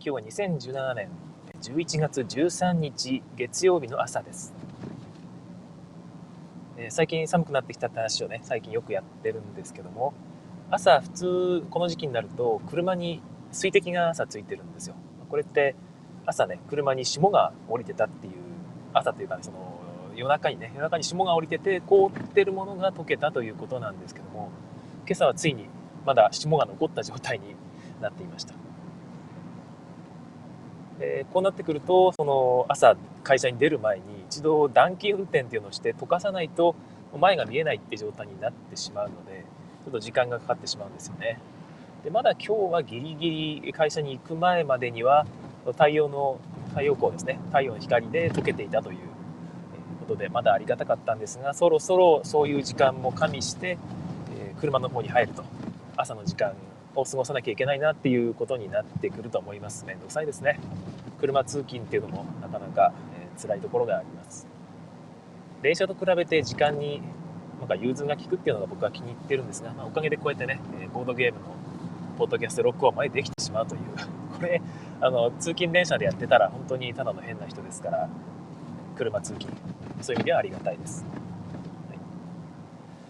今日は2017年11月13日月曜日の朝です。最近寒くなってきたって話をね、最近よくやってるんですけども、朝普通この時期になると車に水滴が朝ついてるんですよ。これって朝ね、車に霜が降りてたっていう、朝というか、ね、その夜中にね、夜中に霜が降りてて凍ってるものが溶けたということなんですけども、今朝はついにまだ霜が残った状態になっていました。えー、こうなってくるとその朝会社に出る前に一度暖気運転っていうのをして溶かさないと前が見えないって状態になってしまうのでちょっと時間がかかってしまうんですよねでまだ今日はギリギリ会社に行く前までには太陽の太陽光ですね太陽の光で溶けていたということでまだありがたかったんですがそろそろそういう時間も加味して、え車の方に入ると朝の時間を過ごさなきゃいけないなっていうことになってくると思います。面倒くさいですね。車通勤っていうのもなかなか、えー、辛いところがあります。電車と比べて時間になんか融通が利くっていうのが僕は気に入ってるんですが、まあ、おかげでこうやってねえボードゲームのポッドキャスト録音までできてしまうという。これあの通勤電車でやってたら本当にただの変な人ですから車通勤。そういう意味ではありがたいです、はい。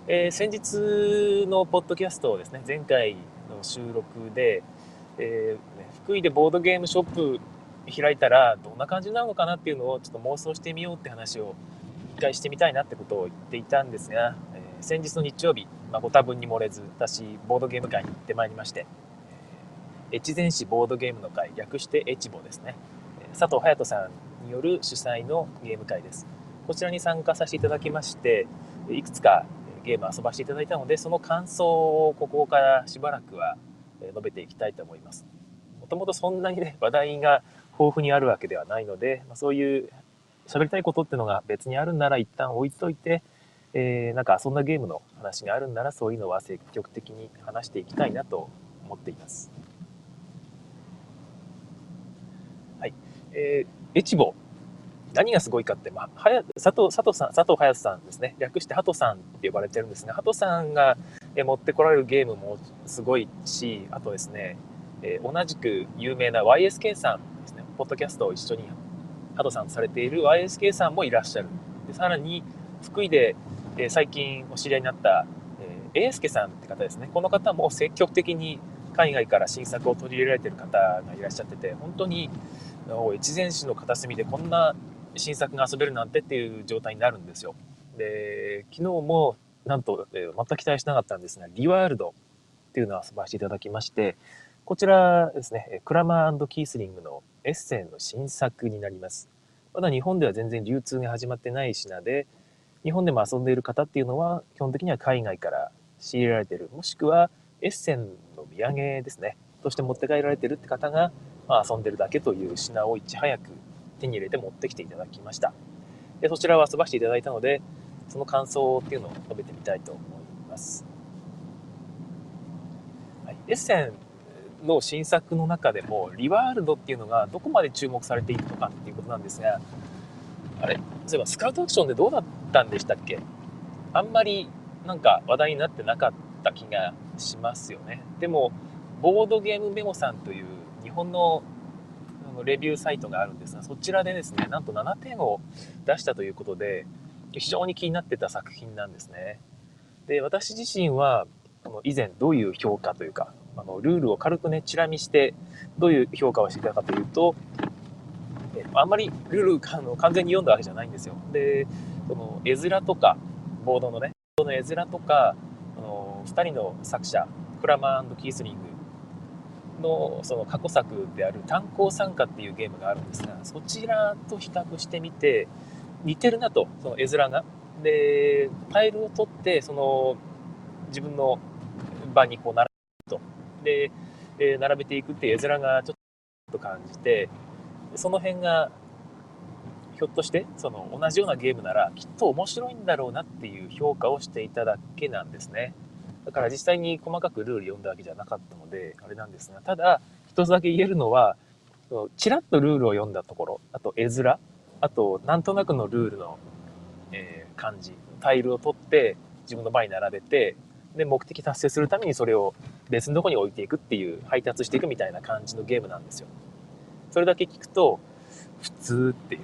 えー、先日のポッドキャストをですね前回収録で、えー、福井でボードゲームショップ開いたらどんな感じなのかなっていうのをちょっと妄想してみようって話を一回してみたいなってことを言っていたんですが、えー、先日の日曜日、まあ、ご多分に漏れず私ボードゲーム会に行ってまいりまして、越前市ボードゲームの会略して越後ですね、佐藤隼人さんによる主催のゲーム会です。こちらに参加させていただきましていくつかゲーム遊ばせていただいたのでその感想をここからしばらくは述べていきたいと思いますもともとそんなにね話題が豊富にあるわけではないので、まあ、そういう喋りたいことっていうのが別にあるんなら一旦置いといて、えー、なんかそんなゲームの話があるんならそういうのは積極的に話していきたいなと思っています。はい。えー、エチボ。何がすごいかって、まあ、はや佐藤佐藤さん、佐藤隼さんですね。略してハトさんって呼ばれてるんですね。ハトさんが持ってこられるゲームもすごいし、あとですね、えー、同じく有名な YSK さんですねポッドキャストを一緒にハドさんされている YSK さんもいらっしゃる。でさらに、福井で、えー、最近お知り合いになった、えー、英介さんって方ですね。この方も積極的に海外から新作を取り入れられている方がいらっしゃってて、本当に越前市の片隅でこんな新作が遊べるなんてっていう状態になるんですよ。で、昨日もなんと、えー、全く期待しなかったんですが、リワールドっていうのを遊ばせていただきまして、こちらですね、クラマーキースリングのエッセンの新作になります。まだ日本では全然流通が始まってない品で、日本でも遊んでいる方っていうのは、基本的には海外から仕入れられてる、もしくはエッセンの土産ですね、として持って帰られてるって方が、まあ、遊んでるだけという品をいち早く手に入れて持ってきていただきました。でそちらを遊ばせていただいたので、その感想っていうのを述べてみたいと思います。はい、エッセンの新作の中でもリワールドっていうのがどこまで注目されているのかっていうことなんですがあれ？そういえばスカウトアクションでどうだったんでしたっけ？あんまりなんか話題になってなかった気がしますよねでもボードゲームメモさんという日本ののレビューサイトがあるんですがそちらでですねなんと7点を出したということで非常に気になってた作品なんですねで私自身は以前どういう評価というかあのルールを軽くね、チラ見して、どういう評価をしていたかというと、えあんまりルールあの完全に読んだわけじゃないんですよ。で、その絵面とか、ボードのね、ボードの絵面とか、あの2人の作者、クラマーキースリングのその過去作である炭鉱参加っていうゲームがあるんですが、そちらと比較してみて、似てるなと、その絵面が。で、タイルを取って、その自分の場にこう並と。で、えー、並べていくっていう絵面がちょっと感じて、その辺が、ひょっとして、その同じようなゲームならきっと面白いんだろうなっていう評価をしていただけなんですね。だから実際に細かくルール読んだわけじゃなかったので、あれなんですが、ただ、一つだけ言えるのは、ちらっとルールを読んだところ、あと絵面、あと、なんとなくのルールの、えー、感じ、タイルを取って自分の前に並べて、で、目的達成するためにそれを別のとこに置いていくっていう、配達していくみたいな感じのゲームなんですよ。それだけ聞くと、普通っていう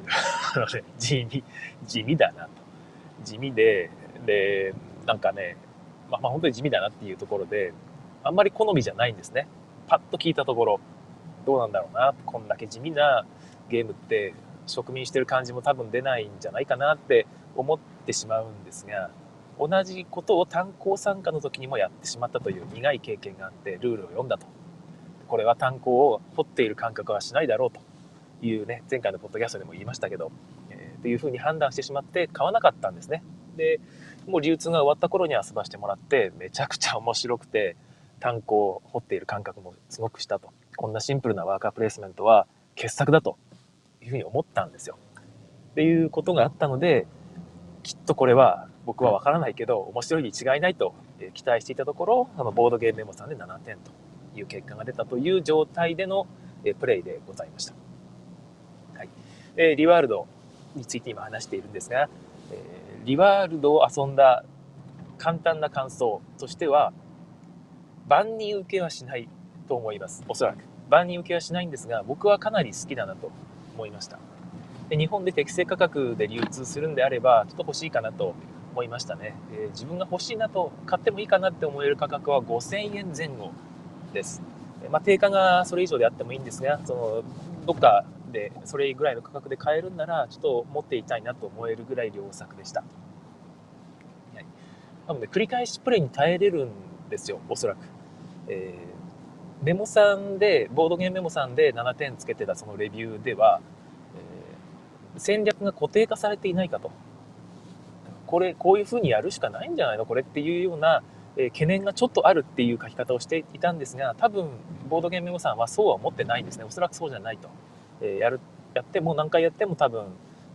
地味、地味だなと。地味で、で、なんかね、まあ、まあ本当に地味だなっていうところで、あんまり好みじゃないんですね。パッと聞いたところ、どうなんだろうな、こんだけ地味なゲームって植民してる感じも多分出ないんじゃないかなって思ってしまうんですが、同じことを炭鉱参加の時にもやってしまったという苦い経験があってルールを読んだと。これは炭鉱を掘っている感覚はしないだろうというね、前回のポッドキャストでも言いましたけど、えー、というふうに判断してしまって買わなかったんですね。で、もう流通が終わった頃に遊ばしてもらって、めちゃくちゃ面白くて、炭鉱を掘っている感覚もすごくしたと。こんなシンプルなワーカープレイスメントは傑作だというふうに思ったんですよ。っていうことがあったので、きっとこれは僕はわからないけど、面白いに違いないと期待していたところ、あのボードゲームメモさんで7点という結果が出たという状態でのプレイでございました。はい。えリワールドについて今話しているんですが、えリワールドを遊んだ簡単な感想としては、万人受けはしないと思います。おそらく。万人受けはしないんですが、僕はかなり好きだなと思いました。で日本で適正価格で流通するんであれば、ちょっと欲しいかなと思いましたね。えー、自分が欲しいなと、買ってもいいかなって思える価格は5000円前後です。まあ、定価がそれ以上であってもいいんですが、そのどっかでそれぐらいの価格で買えるんなら、ちょっと持っていたいなと思えるぐらい良作でした。はい、なので、繰り返しプレイに耐えれるんですよ、おそらく。えー、メモさんで、ボードゲームメモさんで7点つけてたそのレビューでは、えー、戦略が固定化されていないかと。これ、こういう風にやるしかないんじゃないの？これっていうような、え、懸念がちょっとあるっていう書き方をしていたんですが、多分、ボードゲームメモさんはそうは思ってないんですね。おそらくそうじゃないと。えやる、やっても何回やっても多分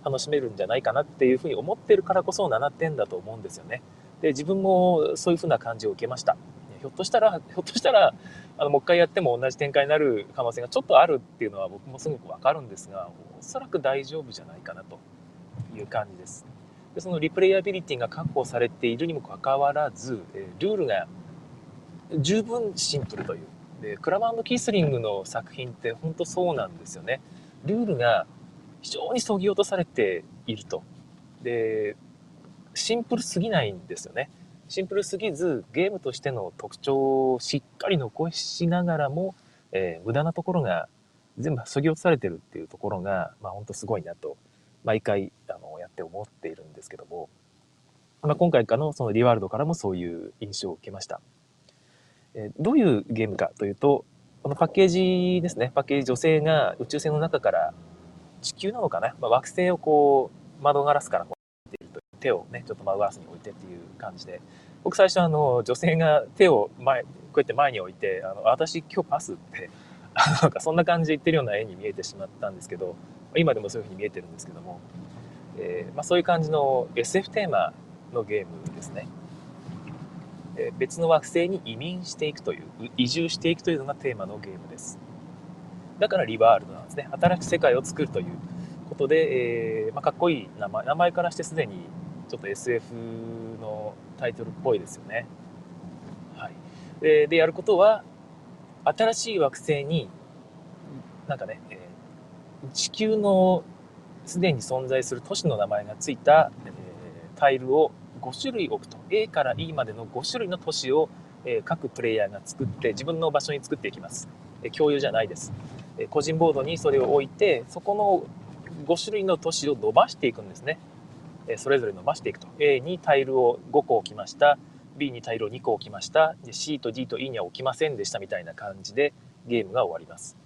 楽しめるんじゃないかなっていうふうに思ってるからこそ7点だと思うんですよね。で、自分もそういうふうな感じを受けました。ひょっとしたら、ひょっとしたら、あの、もう一回やっても同じ展開になる可能性がちょっとあるっていうのは僕もすごくわかるんですが、おそらく大丈夫じゃないかなという感じです。でそのリプレイアビリティが確保されているにもかかわらず、えルールが十分シンプルという。で、クラマンキースリングの作品って本当そうなんですよね。ルールが非常にそぎ落とされていると。で、シンプルすぎないんですよね。シンプルすぎず、ゲームとしての特徴をしっかり残しながらも、えー、無駄なところが全部そぎ落とされてるっていうところが、まあ本当すごいなと、毎回あのって思っているんですけども、まあ、今回からのそのリワールドからもそういう印象を受けました。えー、どういうゲームかというと、このパッケージですね、パッケージ女性が宇宙船の中から地球なのかな、まあ、惑星をこう窓ガラスからこう見ていると手をね、ちょっと窓ガラスに置いてっていう感じで、僕最初あの、女性が手を前、こうやって前に置いて、あの、私今日パスって、なんかそんな感じで言ってるような絵に見えてしまったんですけど、今でもそういう風に見えてるんですけども、えー、まあ、そういう感じの SF テーマのゲームですね。えー、別の惑星に移民していくという、移住していくというのがテーマのゲームです。だからリワールドなんですね。新しい世界を作るということで、えー、まあ、かっこいい名前、名前からしてすでにちょっと SF のタイトルっぽいですよね。はい。で、でやることは、新しい惑星に、なんかね、えー、地球のすでに存在する都市の名前がついた、え、タイルを5種類置くと。A から E までの5種類の都市を、え、各プレイヤーが作って自分の場所に作っていきます。え共有じゃないです。え個人ボードにそれを置いて、そこの5種類の都市を伸ばしていくんですね。えそれぞれ伸ばしていくと。A にタイルを5個置きました。B にタイルを2個置きました。で C と D と E には置きませんでしたみたいな感じでゲームが終わります。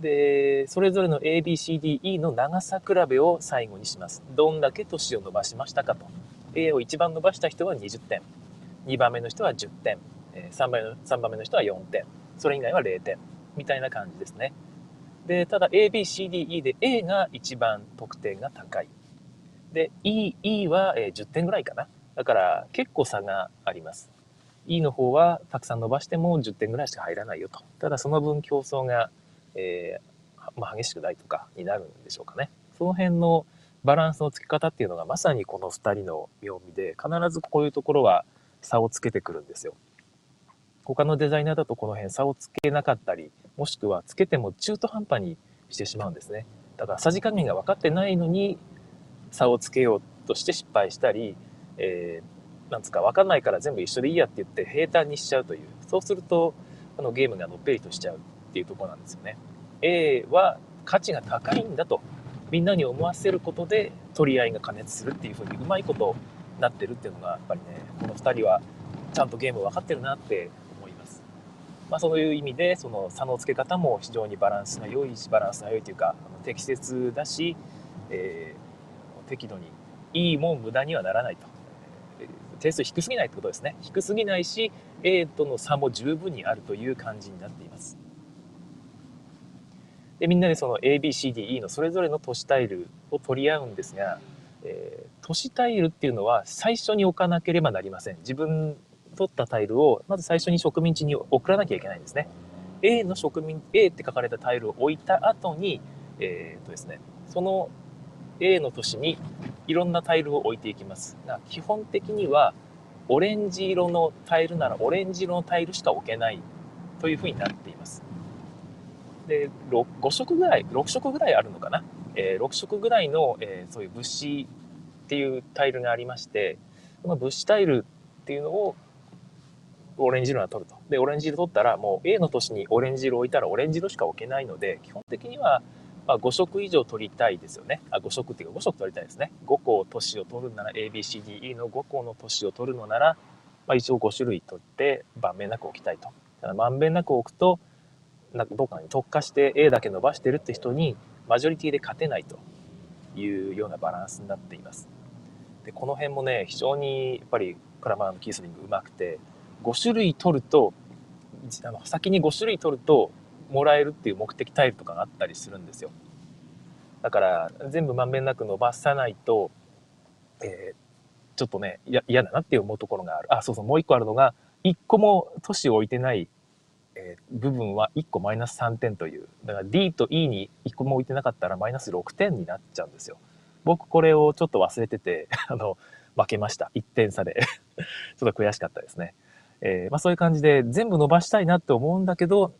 で、それぞれの A, B, C, D, E の長さ比べを最後にします。どんだけ年を伸ばしましたかと。A を一番伸ばした人は20点。2番目の人は10点。3番の ,3 番目の人は4点。それ以外は0点。みたいな感じですね。で、ただ A, B, C, D, E で A が一番得点が高い。で、E, E は10点ぐらいかな。だから結構差があります。E の方はたくさん伸ばしても10点ぐらいしか入らないよと。ただその分競争が、えー、まあ、激しくないとかになるんでしょうかね。その辺のバランスの付け方っていうのがまさにこの2人の妙味で必ずこういうところは差をつけてくるんですよ。他のデザイナーだとこの辺差をつけなかったり、もしくはつけても中途半端にしてしまうんですね。だからさじ加減が分かってないのに差をつけようとして失敗したり、えー、なんつか分かんないから全部一緒でいいやって言って平坦にしちゃうというそうするとあのゲームがのっぺりとしちゃうっていうとこなんですよね。A は価値が高いんだとみんなに思わせることで取り合いが加熱するっていう風にうまいことなってるっていうのがやっぱりねこの2人はちゃんとゲーム分かってるなって思います。まあ、そういう意味でその差のつけ方も非常にバランスが良いしバランスが良いというか適切だし、えー、適度にいいもん無駄にはならないと。点数低すぎないってことですね。低すぎないし、A との差も十分にあるという感じになっています。でみんなでその ABCDE のそれぞれの都市タイルを取り合うんですが、えー、都市タイルっていうのは最初に置かなければなりません。自分取ったタイルをまず最初に植民地に送らなきゃいけないんですね。A の植民 A って書かれたタイルを置いた後にえー、っとですねその A の都市にいろんなタイルを置いていきます。が基本的にはオレンジ色のタイルならオレンジ色のタイルしか置けないというふうになっています。で5色ぐらい6色ぐらいあるのかな、えー、6色ぐらいの、えー、そういう物資っていうタイルがありましてその物資タイルっていうのをオレンジ色が取るとでオレンジ色取ったらもう A の都市にオレンジ色置いたらオレンジ色しか置けないので基本的にはまあ、5色以上取りたいですよね。あ、5色っていうか5色取りたいですね。5個都市を取るなら ABCDE の5個の都市を取るのなら、まあ、一応5種類取って盤面なく置きたいと。だからまんべんなく置くとなんかどっかに特化して A だけ伸ばしてるって人にマジョリティで勝てないというようなバランスになっています。でこの辺もね非常にやっぱりクラマーのキースリングうまくて5種類取ると先に5種類取るともらえるっていう目的タイルとかがあったりするんですよ。だから全部まんべんなく伸ばさないと、えー、ちょっとね嫌だなって思うところがある。あそうそうもう一個あるのが1個も都市を置いてないえー、部分は1個マイナス3点という。だから D と E に1個も置いてなかったらマイナス6点になっちゃうんですよ。僕これをちょっと忘れてて、あの、負けました。1点差で ちょっと悔しかったですね。えー、まあそういう感じで全部伸ばしたいなって思うんだけど、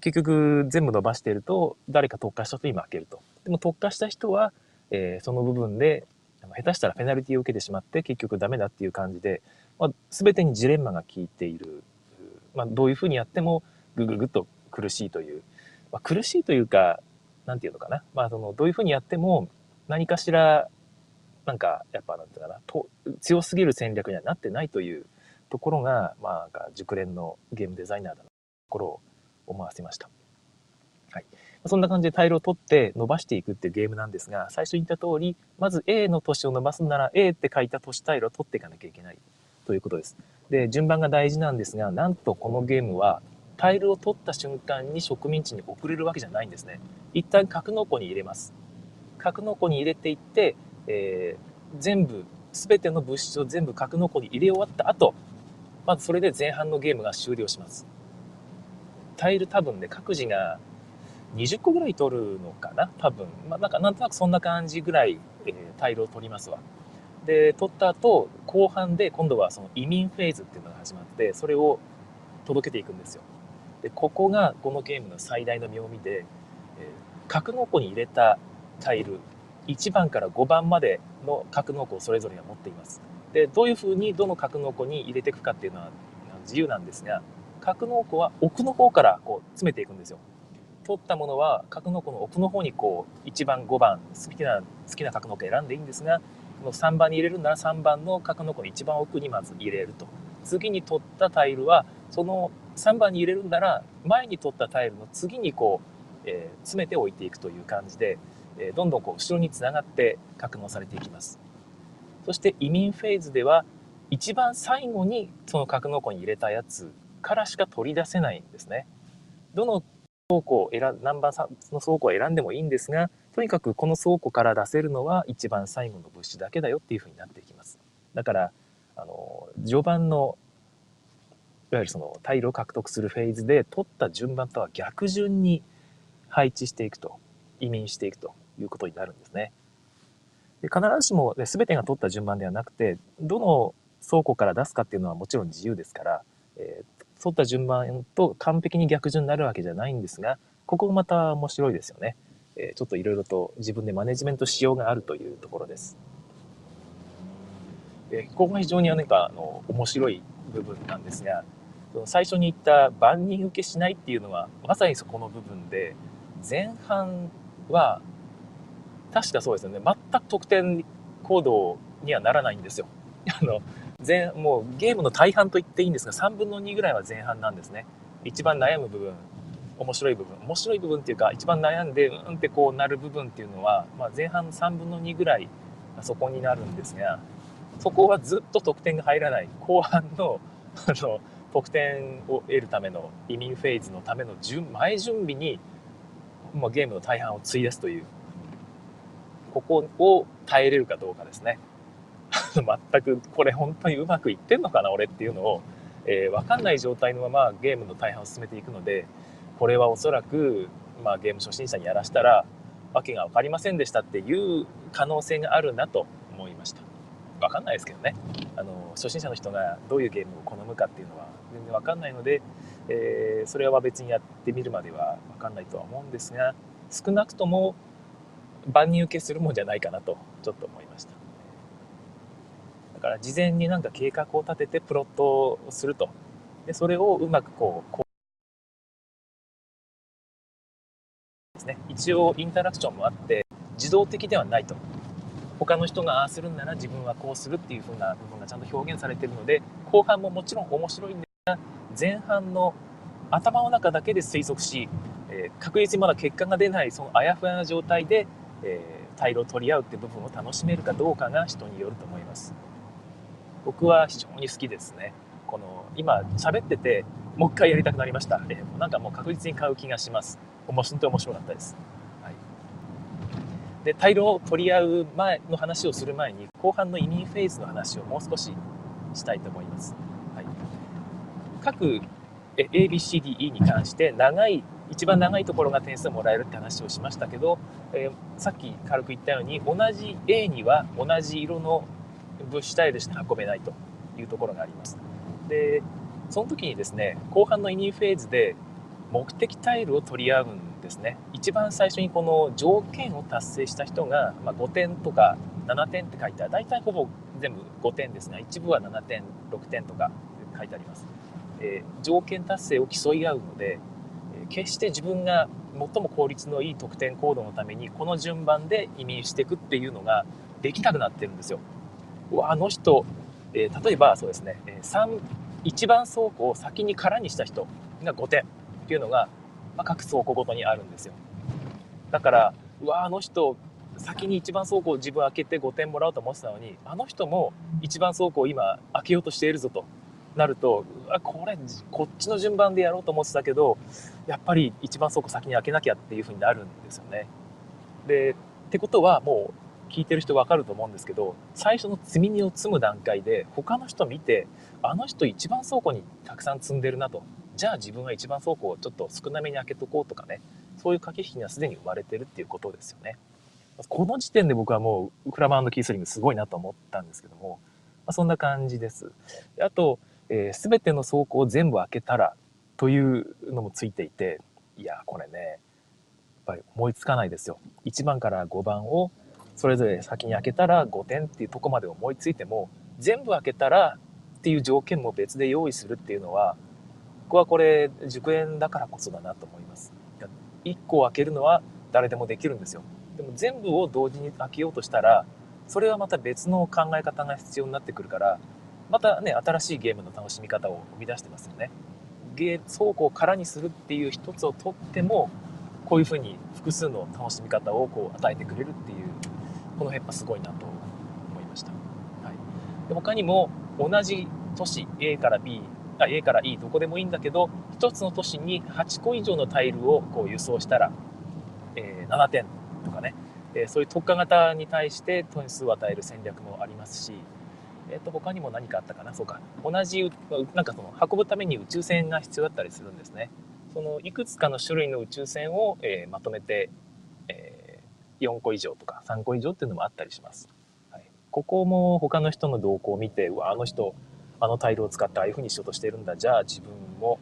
結局全部伸ばしていると誰か特化した人に負けると。でも特化した人は、えー、その部分で下手したらペナルティを受けてしまって結局ダメだっていう感じで、まあ、全てにジレンマが効いているまあ、どういうふうにやってもぐぐぐっと苦しいという、まあ、苦しいというか何て言うのかな、まあ、そのどういうふうにやっても何かしらなんかやっぱなんていうかな強すぎる戦略にはなってないというところが、まあ、熟練のゲームデザイナーだなところを思わせました。はい、そんな感じでタイルを取って伸ばしていくっていうゲームなんですが最初に言った通りまず A の都市を伸ばすなら A って書いた都市タイルを取っていかなきゃいけないということです。で、順番が大事なんですが、なんとこのゲームは、タイルを取った瞬間に植民地に送れるわけじゃないんですね。一旦格納庫に入れます。格納庫に入れていって、えー、全部、すべての物質を全部格納庫に入れ終わった後、まずそれで前半のゲームが終了します。タイル多分ね、各自が20個ぐらい取るのかな多分。まあ、なんかなんとなくそんな感じぐらい、えー、タイルを取りますわ。で取った後後半で今度はその移民フェーズっていうのが始まってそれを届けていくんですよ。でここがこのゲームの最大の妙味で、えー、格納庫に入れたタイル1番から5番までの格納庫をそれぞれが持っています。でどういうふうにどの格納庫に入れていくかっていうのは自由なんですが格納庫は奥の方からこう詰めていくんですよ。取ったものは格納庫の奥の方にこう1番5番好きな好きな格納庫選んでいいんですがこの3番に入れるなら3番の角の子の一番奥にまず入れると。次に取ったタイルはその3番に入れるなら前に取ったタイルの次にこう、えー、詰めておいていくという感じで、えー、どんどんこう後ろにつながって格納されていきます。そして移民フェーズでは一番最後にその格納庫に入れたやつからしか取り出せないんですね。どの倉庫を選何番の倉庫を選んでもいいんですがとにかくこの倉庫から出せるのは一番最後の物資だけだよっていうふうになっていきます。だからあの序盤のいわゆるそのタイルを獲得するフェーズで取った順番とは逆順に配置していくと移民していくということになるんですね。で必ずしも、ね、全てが取った順番ではなくてどの倉庫から出すかっていうのはもちろん自由ですから、えー、取った順番と完璧に逆順になるわけじゃないんですがここもまた面白いですよね。えちょっといろいろと自分でマネジメントしようがあるというところです。えここが非常に何かあの面白い部分なんですが、最初に言った万人受けしないっていうのはまさにそこの部分で前半は確かそうですよね全く得点行動にはならないんですよ。あの前もうゲームの大半と言っていいんですが3分の2ぐらいは前半なんですね。一番悩む部分面白い部分面白い部分っていうか一番悩んでうんってこうなる部分っていうのは、まあ、前半3分の2ぐらいそこになるんですがそこはずっと得点が入らない。後半のあの得点を得るための移民フェーズのための前準備に、まあ、ゲームの大半を費やすというここを耐えれるかどうかですね。全くこれ本当にうまくいってんのかな俺っていうのを、えー、分かんない状態のままゲームの大半を進めていくのでこれはおそらく、まあ、ゲーム初心者にやらしたら訳が分かりませんでしたっていう可能性があるなと思いました。分かんないですけどね。あの初心者の人がどういうゲームを好むかっていうのは全然分かんないので、えー、それは別にやってみるまでは分かんないとは思うんですが少なくとも万人受けするもんじゃないかなとちょっと思いました。だから事前になんか計画を立ててプロットをすると。でそれをうまくこうですね。一応インタラクションもあって自動的ではないと。他の人がああするんなら自分はこうするっていう風な部分がちゃんと表現されているので後半ももちろん面白いんですが前半の頭の中だけで推測し、えー、確実にまだ結果が出ないそのあやふやな状態で、えー、タイルを取り合うって部分を楽しめるかどうかが人によると思います。僕は非常に好きですね。この今喋っててもう一回やりたくなりました、えー、なんかもう確実に買う気がします。本当に面白かったですでタイルを取り合う前の話をする前に後半の移民フェーズの話をもう少ししたい。と思い。ます、はい、各 ABCDE に関して長い。一番長い。ところが点数をもらえるって話をしましたけど、えー、さっき軽く言ったように同じ A には同じ色の物資タイルして運べない。とい。うところがありますでその時にですね後半の移民フェーズで目的タイルを取り合うんですね。一番最初にこの条件を達成した人が、ま5点とか7点って書いてある。大体ほぼ全部5点ですが一部は7点6点とか書いてあります、えー、条件達成を競い合うので、え決して自分が最も効率のいい得点行動のためにこの順番で移民していくっていうのができなくなってるんですよ。わあの人、えー、例えばそうですねえ3 1番走行を先に空にした人が5点。っていうのがまあ、各倉庫ごとにあるんですよだからうわあの人先に1番倉庫を自分開けて5点もらおうと思ってたのにあの人も1番倉庫を今開けようとしているぞとなるとあこれこっちの順番でやろうと思ってたけどやっぱり1番倉庫先に開けなきゃっていう風になるんですよね。でってことはもう聞いてる人分かると思うんですけど最初の積み荷を積む段階で他の人見てあの人1番倉庫にたくさん積んでるなとじゃあ自分は一番倉庫をちょっと少なめに開けとこうとかねそういう駆け引きにはすでに生まれてるっていうことですよね。この時点で僕はもうクラマンキースリングすごいなと思ったんですけども、まあ、そんな感じです。あと、えー、全ての倉庫を全部開けたらというのもついていていやこれねやっぱり思いつかないですよ。1番から5番をそれぞれ先に開けたら5点っていうとこまで思いついても全部開けたらっていう条件も別で用意するっていうのは僕はこれ熟練だからこそだなと思います。1個開けるのは誰でもできるんですよ。でも全部を同時に開けようとしたらそれはまた別の考え方が必要になってくるからまたね新しいゲームの楽しみ方を生み出してますよね。ゲー倉庫を空にするっていう一つをとってもこういうふうに複数の楽しみ方をこう与えてくれるっていうこの辺はすごいなと思いました、はい、で他にも同じ都市 A から B あ A から E どこでもいいんだけど1つの都市に8個以上のタイルをこう輸送したら、えー、7点とかね、えー、そういう特化型に対して点数を与える戦略もありますし、えー、と他にも何かあったかな？そうか。同じなんかその運ぶために宇宙船が必要だったりするんですね。そのいくつかの種類の宇宙船を、えー、まとめて、えー、4個以上とか3個以上っていうのもあったりします、はい、ここも他の人の動向を見てうわあの人あのタイルを使ってああいう風にしようとしてるんだ。じゃあ自分も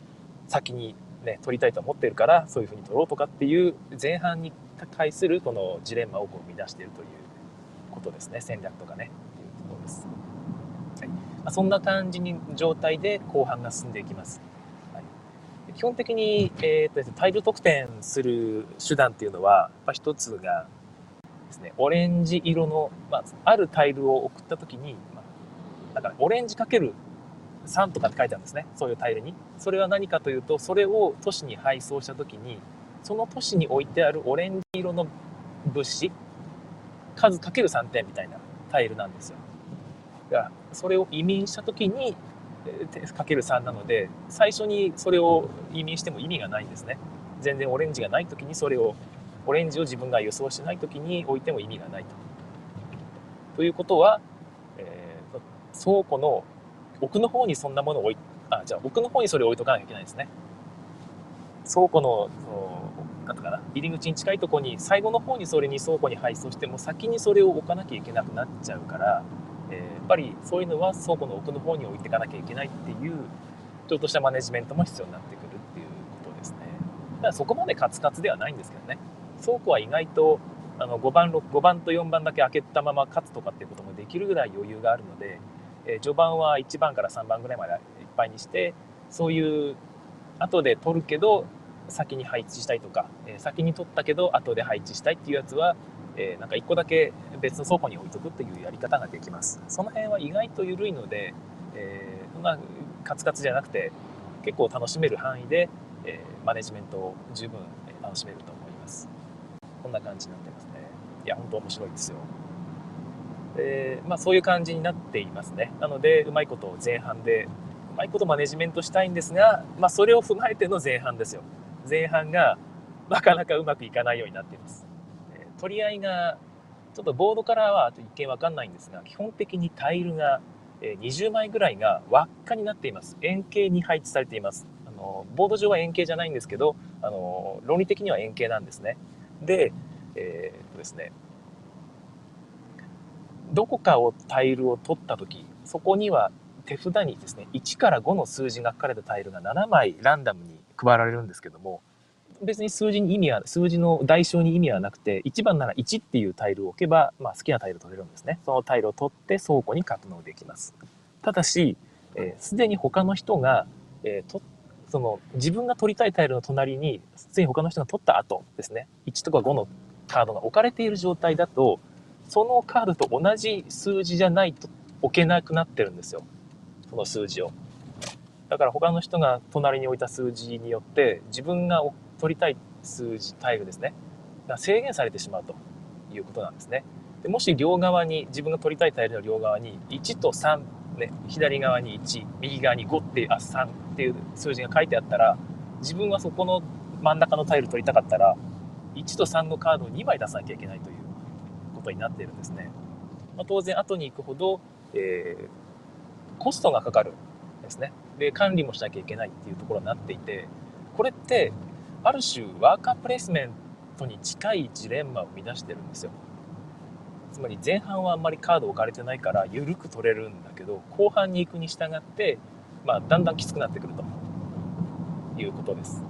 先にね取りたいと思ってるからそういう風に取ろうとかっていう前半に対するこのジレンマをこう生み出しているということですね戦略とかね。っていうところです、はいまあ、そんな感じに状態で後半が進んでいきます、はい、基本的に、えーとタイル得点する手段っていうのはやっ一つがですねオレンジ色の、まあ、あるタイルを送った時に、だからオレンジかける3とかって書いてあるんですね。そういうタイルに。それは何かというとそれを都市に配送した時にその都市に置いてあるオレンジ色の物資数かける3点みたいなタイルなんですよ。だからそれを移民した時にかける3なので最初にそれを移民しても意味がないんですね。全然オレンジがない時にそれをオレンジを自分が予想してない時に置いても意味がないと。ということは、倉庫の奥の方にそんなものを置いあじゃあ奥の方にそれを置いとかなきゃいけないですね。倉庫のなんかな入り口に近いところに最後の方にそれに倉庫に配送しても先にそれを置かなきゃいけなくなっちゃうから、えー、やっぱりそういうのは倉庫の奥の方に置いていかなきゃいけないっていうちょっとしたマネジメントも必要になってくるっていうことですね。だからそこまでカツカツではないんですけどね。倉庫は意外とあの5番 ,5 番と4番だけ開けたまま勝つとかっていうこともできるぐらい余裕があるので、え、序盤は1番から3番ぐらいまでいっぱいにしてそういう後で取るけど先に配置したいとか、え先に取ったけど後で配置したいっていうやつは、えなんか1個だけ別の倉庫に置いとくっていうやり方ができます。その辺は意外と緩いので、えー、そんなカツカツじゃなくて結構楽しめる範囲で、え、マネジメントを十分楽しめると思います。こんな感じになってますね。いや本当面白いですよ。でまあそういう感じになっていますね。なのでうまいこと前半でうまいことマネジメントしたいんですが、まあ、それを踏まえての前半ですよ。前半がなかなかうまくいかないようになっています。え取り合いがちょっとボードからは一見わかんないんですが基本的にタイルが20枚ぐらいが輪っかになっています。円形に配置されています。あのボード上は円形じゃないんですけどあの論理的には円形なんですね。で,、えー、っとですねどこかをタイルを取った時そこには手札にですね1から5の数字が書かれたタイルが7枚ランダムに配られるんですけども、別に数字に意味は、数字の代償に意味はなくて、1番なら1っていうタイルを置けば、まあ、好きなタイル取れるんですね。そのタイルを取って倉庫に格納できます。ただし、す、え、で、に他の人が、えー、とその自分が取りたいタイルの隣に、すでに他の人が取った後ですね、1とか5のカードが置かれている状態だと、そのカードと同じ数字じゃないと置けなくなってるんですよ。その数字を。だから他の人が隣に置いた数字によって自分が取りたい数字タイルですねが制限されてしまうということなんですねでもし両側に自分が取りたいタイルの両側に1と3、ね、左側に1右側に5ってあ3っていう数字が書いてあったら自分はそこの真ん中のタイル取りたかったら1と3のカードを2枚出さなきゃいけないということになっているんですね、まあ、当然後に行くほど、えー、コストがかかるですね。で、管理もしなきゃいけないっていうところになっていて、これって、ある種ワーカープレイスメントに近いジレンマを生み出してるんですよ。つまり前半はあんまりカード置かれてないから緩く取れるんだけど、後半に行くに従って、まあ、だんだんきつくなってくるということです。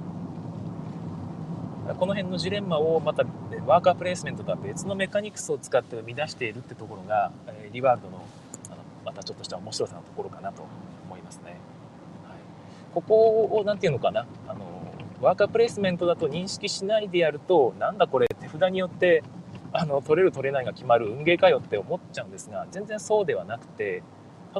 この辺のジレンマをまたワーカープレイスメントとは別のメカニクスを使って生み出しているってところがリワールドのあのまたちょっとした面白さのところかなと思いますね。はい、ここを何て言うのかな？あのワーカープレイスメントだと認識しないでやるとなんだこれ手札によってあの取れる取れないが決まる運ゲーかよって思っちゃうんですが全然そうではなくて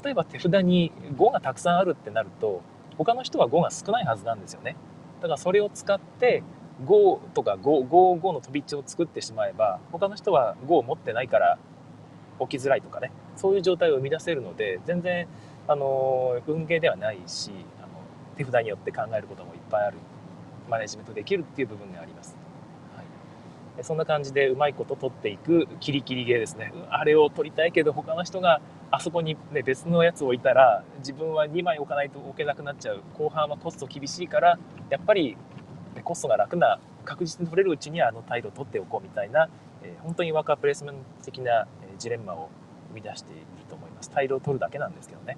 例えば手札に5がたくさんあるってなると他の人は5が少ないはずなんですよね。だからそれを使って5とか555の飛び地を作ってしまえば他の人は5を持ってないから起きづらいとかね。そういう状態を生み出せるので全然あの運ゲーではないしあの手札によって考えることもいっぱいある。マネジメントできるっていう部分があります、はい、そんな感じでうまいこと取っていくキリキリゲーですね。あれを取りたいけど他の人があそこに、ね、別のやつを置いたら自分は2枚置かないと置けなくなっちゃう。後半はコスト厳しいからやっぱり、ね、コストが楽な確実に取れるうちにあの態度を取っておこうみたいな、えー、本当にワーカープレイスメント的な、え、ジレンマを生み出していると思いますタイルを取るだけなんですけどね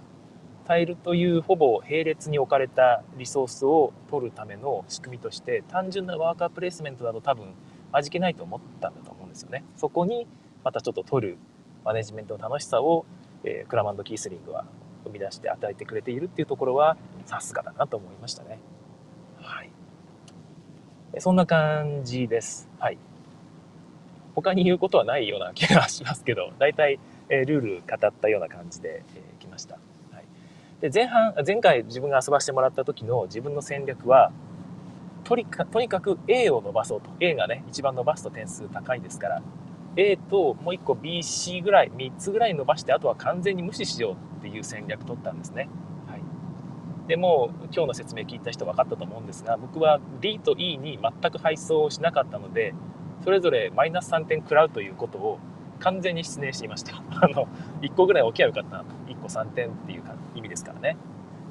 タイルというほぼ並列に置かれたリソースを取るための仕組みとして単純なワーカープレイスメントだと多分味気ないと思ったんだと思うんですよね。そこにまたちょっと取るマネジメントの楽しさを、えー、クラマンド・キースリングは生み出して与えてくれているっていうところはさすがだなと思いましたね。はい。そんな感じです。はい。他に言うことはないような気がしますけど、大体、え、ルール語ったような感じで、え、来ました。はい。で、前半、前回自分が遊ばせてもらった時の自分の戦略は、とにかとにかく A を伸ばそうと。A がね、一番伸ばすと点数高いですから、A ともう1個 BC ぐらい、3つぐらい伸ばして、あとは完全に無視しようっていう戦略取ったんですね。でも、今日の説明聞いた人分かったと思うんですが、僕は D と E に全く配送をしなかったので、それぞれマイナス3点食らうということを完全に失念していました。あの、1個ぐらい置きゃよかったなと。1個3点っていう意味ですからね。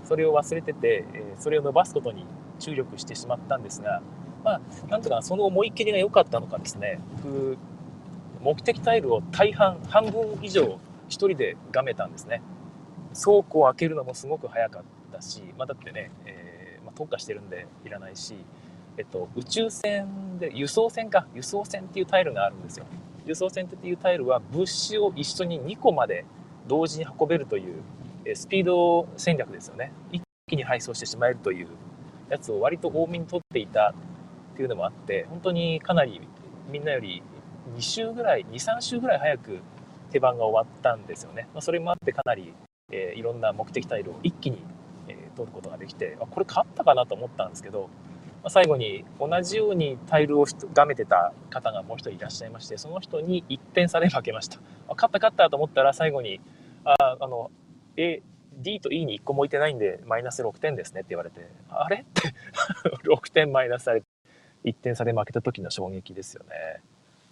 それを忘れてて、それを伸ばすことに注力してしまったんですが、まあ、なんとかその思い切りが良かったのかですね、僕、目的タイルを大半、半分以上1人でがめたんですね。倉庫を開けるのもすごく早かっただし、まあ、だってね、えー、まあ、特化してるんでいらないし、えっと、宇宙船で、輸送船か、輸送船っていうタイルがあるんですよ。輸送船っていうタイルは物資を一緒に2個まで同時に運べるというスピード戦略ですよね。一気に配送してしまえるというやつを割と多めに取っていたっていうのもあって本当にかなりみんなより2週ぐらい23週ぐらい早く手番が終わったんですよね、まあ、それもあってかなり、えー、いろんな目的タイルを一気に、取ることができてあこれ勝ったかなと思ったんですけど、まあ、最後に同じようにタイルをがめてた方がもう一人いらっしゃいましてその人に1点差で負けましたあ勝った勝ったと思ったら最後にああの A D と E に1個も置いてないんで、マイナス6点ですねって言われて、あれ？って6点マイナスされて、1点差で負けた時の衝撃ですよね。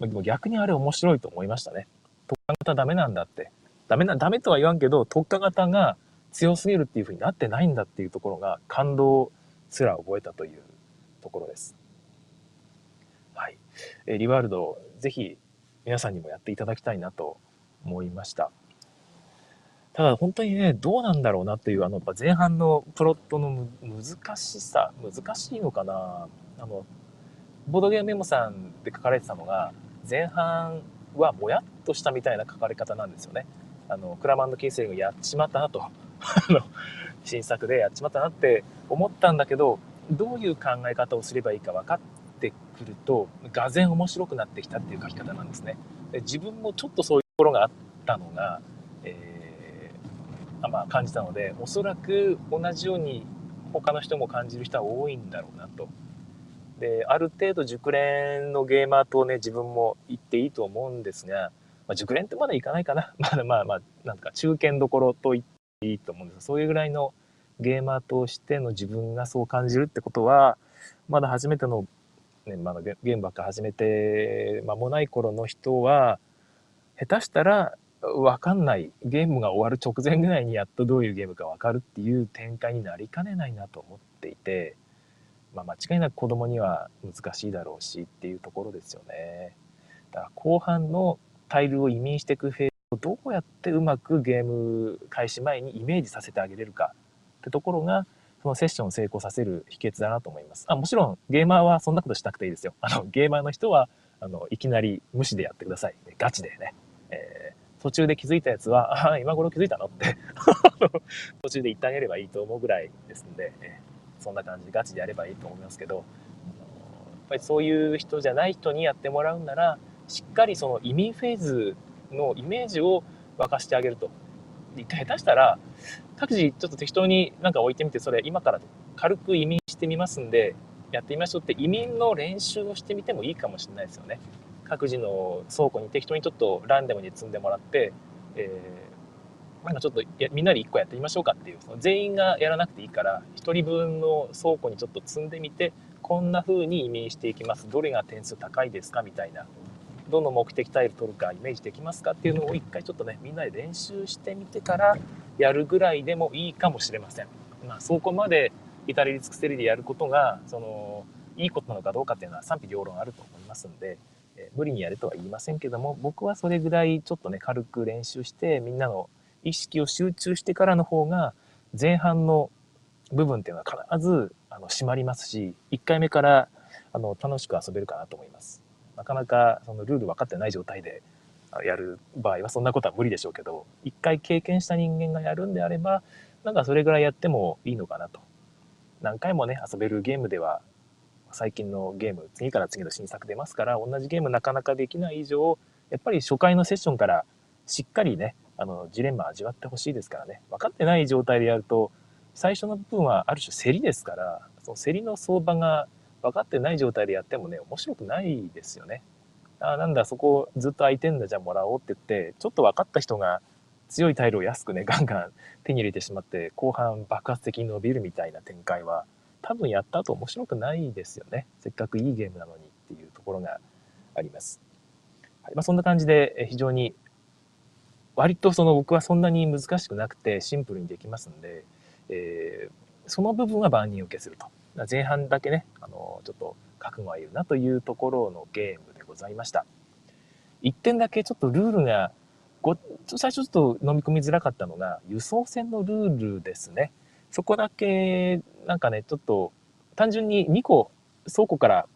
でも逆にあれ面白いと思いましたね。特化型ダメなんだって。ダメな、ダメとは言わんけど、特化型が強すぎるっていう風になってないんだっていうところが感動すら覚えたというところです。はい。えリワールド、ぜひ皆さんにもやっていただきたいなと思いました。ただ本当にね、どうなんだろうなっていう、あの、前半のプロットの難しさ、難しいのかなあの、ボードゲームメモさんで書かれてたのが、前半はもやっとしたみたいな書かれ方なんですよね。あの、クラマンド・キーセルがやっちまったなと。あの、新作でやっちまったなって思ったんだけど、どういう考え方をすればいいか分かってくると、がぜ面白くなってきたっていう書き方なんですね。で自分もちょっとそういうところがあったのが、えーまあ、感じたのでおそらく同じように他の人も感じる人は多いんだろうなと。である程度熟練のゲーマーとね自分も言っていいと思うんですが、まあ、熟練ってまだいかないかな まだまあまあなんか中堅どころと言っていいと思うんですそういうぐらいのゲーマーとしての自分がそう感じるってことはまだ初めての、ね、まだゲームばっか始めて間もない頃の人は下手したらわかんない、ゲームが終わる直前ぐらいにやっとどういうゲームかわかるっていう展開になりかねないなと思っていて、まあ、間違いなく子供には難しいだろうしっていうところですよね。だから後半のタイルを移民していくフェどうやってうまくゲーム開始前にイメージさせてあげれるかってところが、そのセッションを成功させる秘訣だなと思います。あもちろんゲーマーはそんなことしなくていいですよ。あのゲーマーの人はあのいきなり無視でやってください。ガチでね。えー途中で気づいたやつは、ああ、今頃気づいたのって 途中で言ってあげればいいと思うぐらいですんで、えそんな感じでガチでやればいいと思いますけど、やっぱりそういう人じゃない人にやってもらうなら、しっかりその移民フェーズのイメージを沸かしてあげると。一回下手したら、各自ちょっと適当になんか置いてみて、それ今から軽く移民してみますんで、やってみましょうって移民の練習をしてみてもいいかもしれないですよね。各自の倉庫に適当にちょっとランダムに積んでもらって、えー、なんかちょっとみんなで1個やってみましょうかっていうその全員がやらなくていいから1人分の倉庫にちょっと積んでみてこんな風にイメージしていきますどれが点数高いですかみたいなどの目的タイル取るかイメージできますかっていうのを一回ちょっとねみんなで練習してみてからやるぐらいでもいいかもしれません。まあ、そこまで至れり尽くせりでやることがそのいいことなのかどうかっていうのは賛否両論あると思いますんで、え無理にやれとは言いませんけども僕はそれぐらいちょっとね軽く練習してみんなの意識を集中してからの方が前半の部分っていうのは必ずあの締まりますし1回目からあの楽しく遊べるかなと思います。なかなかそのルール分かってない状態でやる場合はそんなことは無理でしょうけど一回経験した人間がやるんであればなんかそれぐらいやってもいいのかなと。何回もね遊べるゲームでは最近のゲーム次から次の新作出ますから同じゲームなかなかできない以上やっぱり初回のセッションからしっかりねあのジレンマ味わってほしいですからね。分かってない状態でやると最初の部分はある種競りですからその競りの相場が分かってない状態でやってもね面白くないですよね。あなんだそこずっと空いてんだじゃあもらおうって言ってちょっと分かった人が強いタイルを安くねガンガン 手に入れてしまって後半爆発的に伸びるみたいな展開は多分やった後面白くないですよねせっかくいいゲームなのにっていうところがあります。はいまあ、そんな感じで非常に割とその僕はそんなに難しくなくてシンプルにできますんで、えー、その部分は万人受けすると前半だけねあのちょっと覚悟はいるなというところのゲームでございました1点だけちょっとルールがご最初ちょっと飲み込みづらかったのが輸送船のルールですねそこだけなんかねちょっと単純に2個倉庫から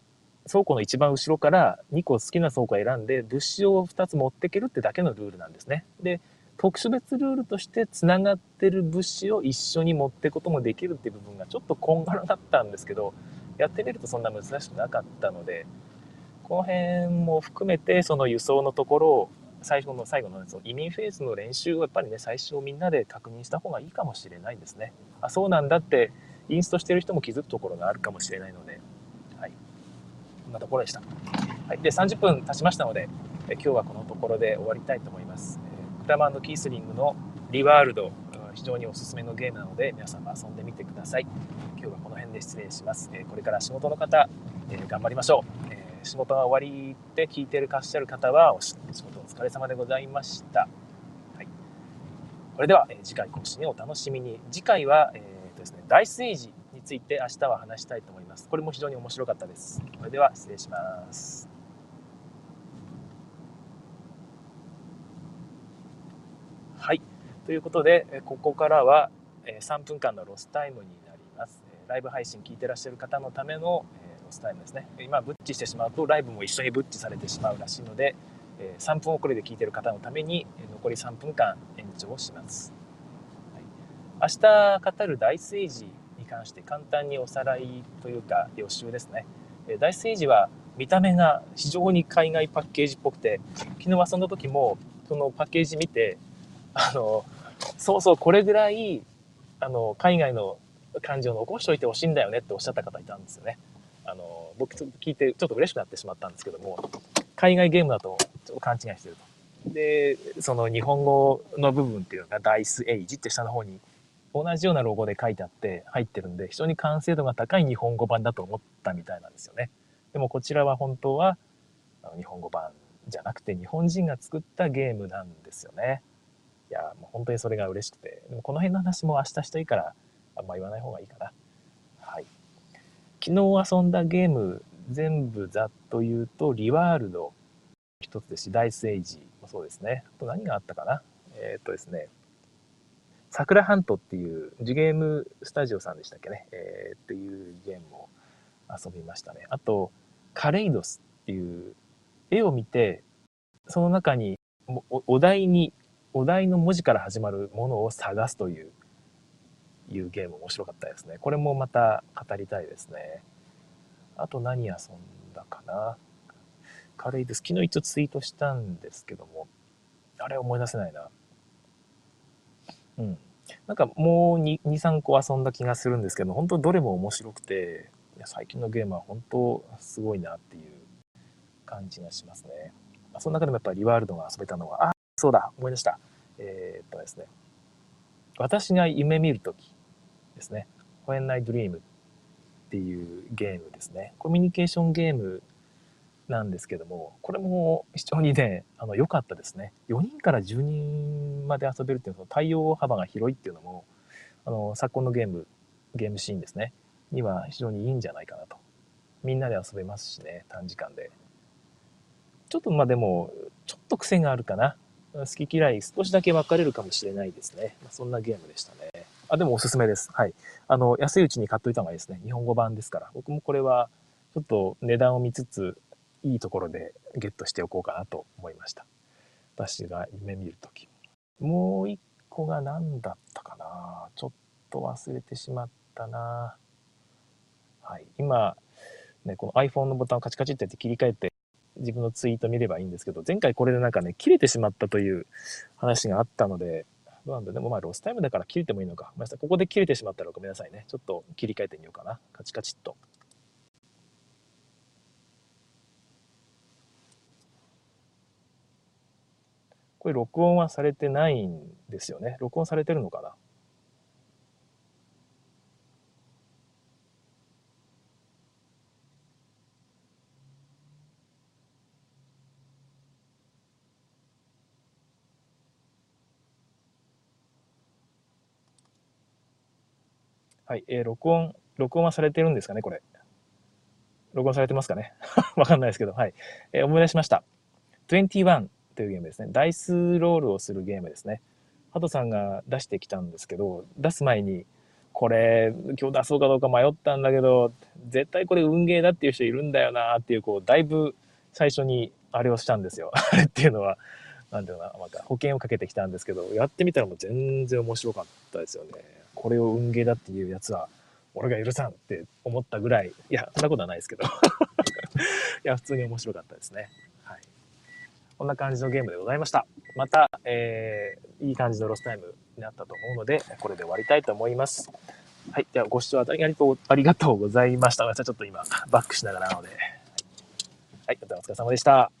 倉庫の一番後ろから2個好きな倉庫を選んで物資を2つ持っていけるってだけのルールなんですね。で特殊別ルールとしてつながってる物資を一緒に持っていくこともできるっていう部分がちょっとこんがらだったんですけどやってみるとそんな難しくなかったのでこの辺も含めてその輸送のところを最初の最後のその移民フェーズの練習をやっぱりね最初みんなで確認した方がいいかもしれないですね。あそうなんだってインストしてる人も気づくところがあるかもしれないので、はい、こんなところでした。はい、で30分経ちましたので今日はこのところで終わりたいと思います。えクラマン・キースリングのリワールド非常におすすめのゲームなので皆さんも遊んでみてください。今日はこの辺で失礼します。えこれから仕事の方、え頑張りましょう。え仕事が終わりで聞いてるかっしゃる方はお仕事お疲れ様でございました。はい、それでは、え次回更新をお楽しみに。次回は、えーとですね、ダイスエイジについて明日は話したいと思います。これも非常に面白かったです。それでは失礼します。はい。ということで、ここからは3分間のロスタイムになります。ライブ配信聞いてらっしゃる方のためのロスタイムですね。今、ブッチしてしまうと、ライブも一緒にブッチされてしまうらしいので、3分遅れで聞いてる方のために、残り3分間延長します。はい、明日語る大政治に関して簡単におさらいというか予習ですね。大政治は見た目が非常に海外パッケージっぽくて、昨日遊んだ時もそのパッケージ見て、あの、そうそうこれぐらいあの海外の感じを残しておいてほしいんだよねっておっしゃった方いたんですよね。あの僕ちょっと聞いてちょっと嬉しくなってしまったんですけども海外ゲームだとちょっと勘違いしてると。でその日本語の部分っていうのがダイスエイジって下の方に同じようなロゴで書いてあって入ってるんで非常に完成度が高い日本語版だと思ったみたいなんですよね。でもこちらは本当は日本語版じゃなくて日本人が作ったゲームなんですよね。いやもう本当にそれが嬉しくて。でもこの辺の話も明日したいからあんま言わない方がいいかな。はい、昨日遊んだゲーム全部ざっと言うとリワールド一つですしダイスエイジもそうですね。あと何があったかな？えー、っとですね。桜ハントっていうジゲームスタジオさんでしたっけね、えー、っていうゲームを遊びましたね。あとカレイドスっていう絵を見てその中にお題にお題の文字から始まるものを探すといういうゲーム面白かったですね。これもまた語りたいですね。あと何遊んだかな。軽いです。昨日一応ツイートしたんですけども、あれ思い出せないな。うん。なんかもう2、3個遊んだ気がするんですけど、本当どれも面白くて、最近のゲームは本当すごいなっていう感じがしますね。その中でもやっぱりリワールドが遊べたのは、そうだ、思い出した。えー、っとですね、私が夢見るときですね、When I Dream っていうゲームですね。コミュニケーションゲームなんですけども、これも非常にね、あの、良かったですね。4人から10人まで遊べるっていうの対応幅が広いっていうのも、あの、昨今のゲーム、ゲームシーンですね、には非常にいいんじゃないかなと。みんなで遊べますしね、短時間で。ちょっとまあでも、ちょっと癖があるかな。好き嫌い少しだけ分かれるかもしれないですね。まあ、そんなゲームでしたね。あ、でもおすすめです。はい。あの、安いうちに買っといた方がいいですね。日本語版ですから。僕もこれは、ちょっと値段を見つつ、いいところでゲットしておこうかなと思いました。私が夢見るとき。もう一個が何だったかなちょっと忘れてしまったなはい。今、ね、この iPhone のボタンをカチカチってやって切り替えて自分のツイート見ればいいんですけど、前回これでなんかね、切れてしまったという話があったので、どうなんだでもまあロスタイムだから切れてもいいのか。ごめんなさい。ここで切れてしまったらごめんなさいね。ちょっと切り替えてみようかな。カチカチっと。これ録音はされてないんですよね。録音されてるのかな？はい、えー、録音、録音はされてるんですかね、これ。録音されてますかね？わかんないですけど、はい。えー、思い出しました。21というゲームですね。ダイスロールをするゲームですね。ハトさんが出してきたんですけど、出す前に、これ、今日出そうかどうか迷ったんだけど、絶対これ運ゲーだっていう人いるんだよなっていう、こう、だいぶ最初にあれをしたんですよ。あれっていうのは、なんていうな、また保険をかけてきたんですけど、やってみたらもう全然面白かったですよね。これを運ゲーだっていうやつは、俺が許さんって思ったぐらい、いや、そんなことはないですけど。いや、普通に面白かったですね。はい。こんな感じのゲームでございました。また、えー、いい感じのロスタイムになったと思うので、これで終わりたいと思います。はい。では、ご視聴ありがとうございました。ちょっと今、バックしながらなので。はい。お疲れ様でした。